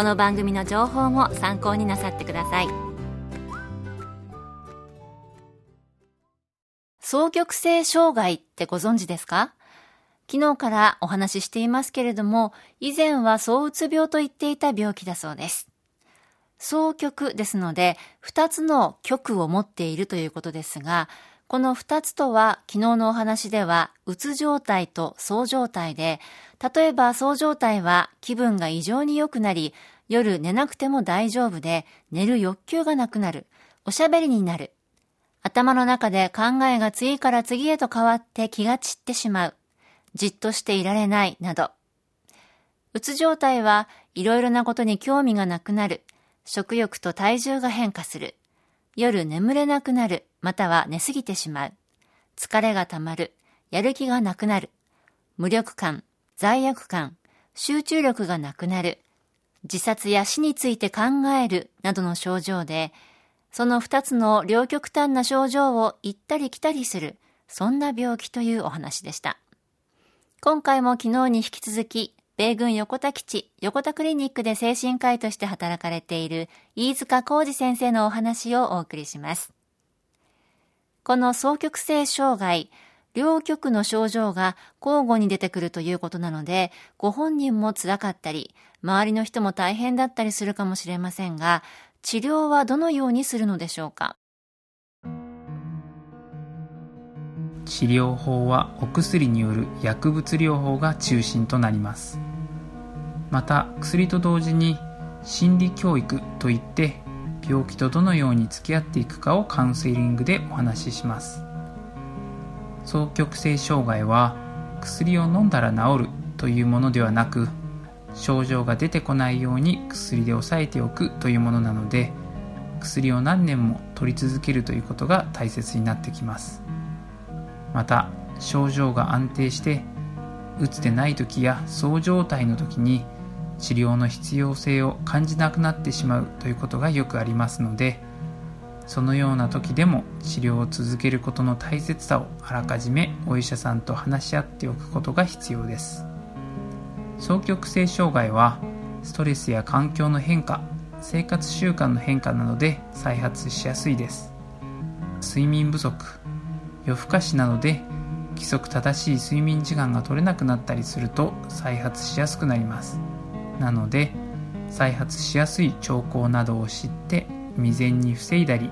この番組の情報も参考になさってください双極性障害ってご存知ですか？昨日からお話ししていますけれども、以前は躁うつ病と言っていた病気だそうです。双極ですので、二つの極を持っているということですが、この二つとは昨日のお話では、うつ状態と躁状態で、例えば躁状態は気分が異常に良くなり、夜寝なくても大丈夫で、寝る欲求がなくなる、おしゃべりになる、頭の中で考えが次から次へと変わって気が散ってしまう。じっとしていられない、など。うつ状態はいろいろなことに興味がなくなる。食欲と体重が変化する。夜眠れなくなる、または寝すぎてしまう。疲れがたまる。やる気がなくなる。無力感、罪悪感、集中力がなくなる。自殺や死について考えるなどの症状で、その二つの両極端な症状を行ったり来たりする、そんな病気というお話でした。今回も昨日に引き続き、米軍横田基地横田クリニックで精神科医として働かれている飯塚浩二先生のお話をお送りします。この双極性障害、両極の症状が交互に出てくるということなので、ご本人も辛かったり、周りの人も大変だったりするかもしれませんが、治療はどのようにするのでしょうか？治療法はお薬による薬物療法が中心となります。また薬と同時に心理教育といって病気とどのように付き合っていくかをカウンセリングでお話しします。双極性障害は薬を飲んだら治るというものではなく症状が出てこないように薬で抑えておくというものなので薬を何年も取り続けるということが大切になってきます。また症状が安定してうつでない時やそう状態の時に治療の必要性を感じなくなってしまうということがよくありますのでそのような時でも治療を続けることの大切さをあらかじめお医者さんと話し合っておくことが必要です。双極性障害はストレスや環境の変化生活習慣の変化などで再発しやすいです。睡眠不足夜更かしなどで規則正しい睡眠時間が取れなくなったりすると再発しやすくなります。なので再発しやすい兆候などを知って未然に防いだり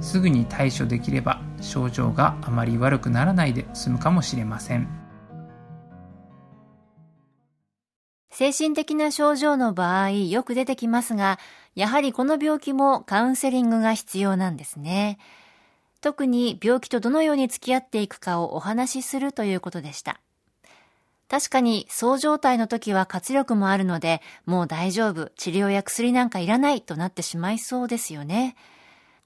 すぐに対処できれば症状があまり悪くならないで済むかもしれません精神的な症状の場合よく出てきますが、やはりこの病気もカウンセリングが必要なんですね。特に病気とどのように付き合っていくかをお話しするということでした。確かに、そう状態の時は活力もあるので、もう大丈夫、治療や薬なんかいらないとなってしまいそうですよね。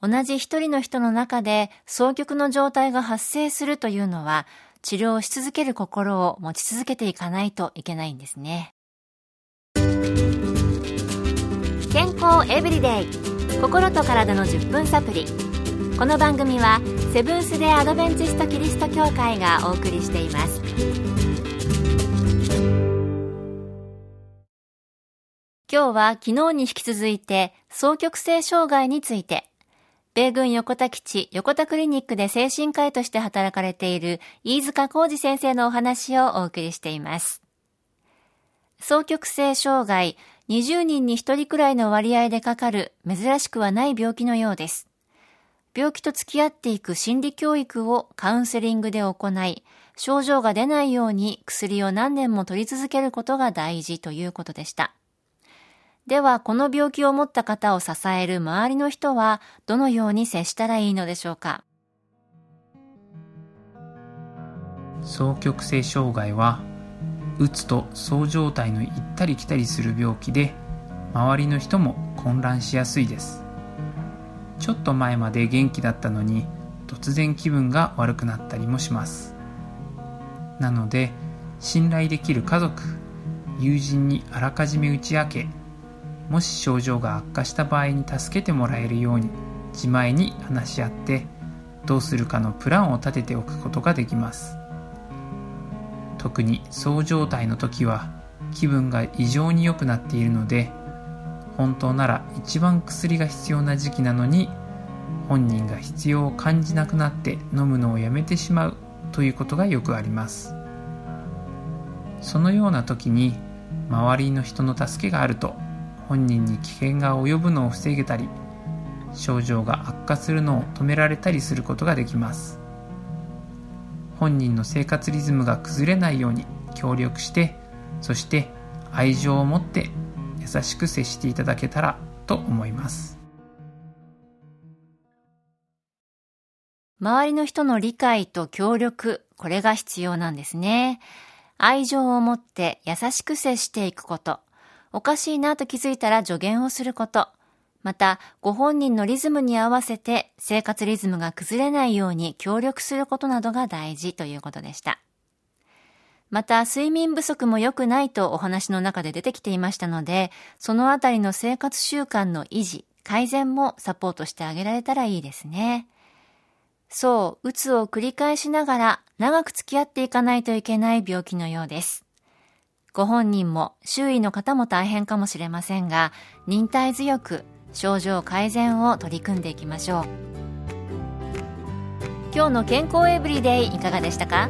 同じ一人の人の中で、双極の状態が発生するというのは、治療し続ける心を持ち続けていかないといけないんですね。健康エブリデイ心と体の10分サプリこの番組はセブンス・デ・アドベンチスト・キリスト教会がお送りしています今日は昨日に引き続いて双極性障害について米軍横田基地横田クリニックで精神科医として働かれている飯塚浩二先生のお話をお送りしています。双極性障害20人に1人くらいの割合でかかる珍しくはない病気のようです。病気と付き合っていく心理教育をカウンセリングで行い、症状が出ないように薬を何年も取り続けることが大事ということでした。では、この病気を持った方を支える周りの人はどのように接したらいいのでしょうか？双極性障害はうつとそう状態の行ったり来たりする病気で周りの人も混乱しやすいです。ちょっと前まで元気だったのに突然気分が悪くなったりもします。なので信頼できる家族友人にあらかじめ打ち明けもし症状が悪化した場合に助けてもらえるように自前に話し合ってどうするかのプランを立てておくことができます。特にそう状態の時は気分が異常に良くなっているので本当なら一番薬が必要な時期なのに本人が必要を感じなくなって飲むのをやめてしまうということがよくあります。そのような時に周りの人の助けがあると本人に危険が及ぶのを防げたり症状が悪化するのを止められたりすることができます。本人の生活リズムが崩れないように協力してそして愛情を持って優しく接していただけたらと思います。周りの人の理解と協力これが必要なんですね。愛情を持って優しく接していくこと。おかしいなと気づいたら助言をすることまた、ご本人のリズムに合わせて生活リズムが崩れないように協力することなどが大事ということでした。また、睡眠不足も良くないとお話の中で出てきていましたので、そのあたりの生活習慣の維持、改善もサポートしてあげられたらいいですね。そう、うつを繰り返しながら長く付き合っていかないといけない病気のようです。ご本人も周囲の方も大変かもしれませんが、忍耐強く症状改善を取り組んでいきましょう。今日の健康エブリデイいかがでしたか？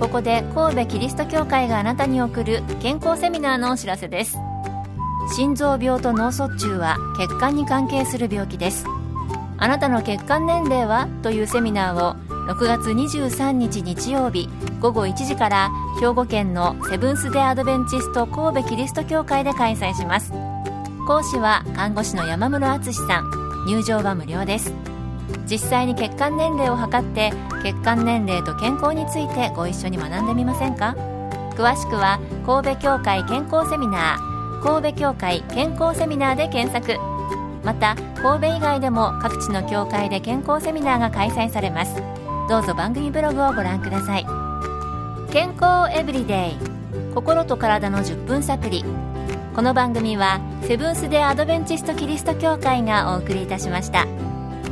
ここで神戸キリスト教会があなたに送る健康セミナーのお知らせです。心臓病と脳卒中は血管に関係する病気です。あなたの血管年齢は？というセミナーを6月23日日曜日午後1時から兵庫県のセブンス・デ・アドベンチスト神戸キリスト教会で開催します。講師は看護師の山室敦さん。入場は無料です。実際に血管年齢を測って血管年齢と健康についてご一緒に学んでみませんか？詳しくは神戸協会健康セミナー神戸協会健康セミナーで検索。また神戸以外でも各地の協会で健康セミナーが開催されます。どうぞ番組ブログをご覧ください。健康エブリデイ。心と体の10分サプリこの番組はセブンス・デ・アドベンチスト・キリスト教会がお送りいたしました。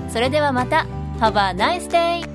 それではまた。Have a nice day!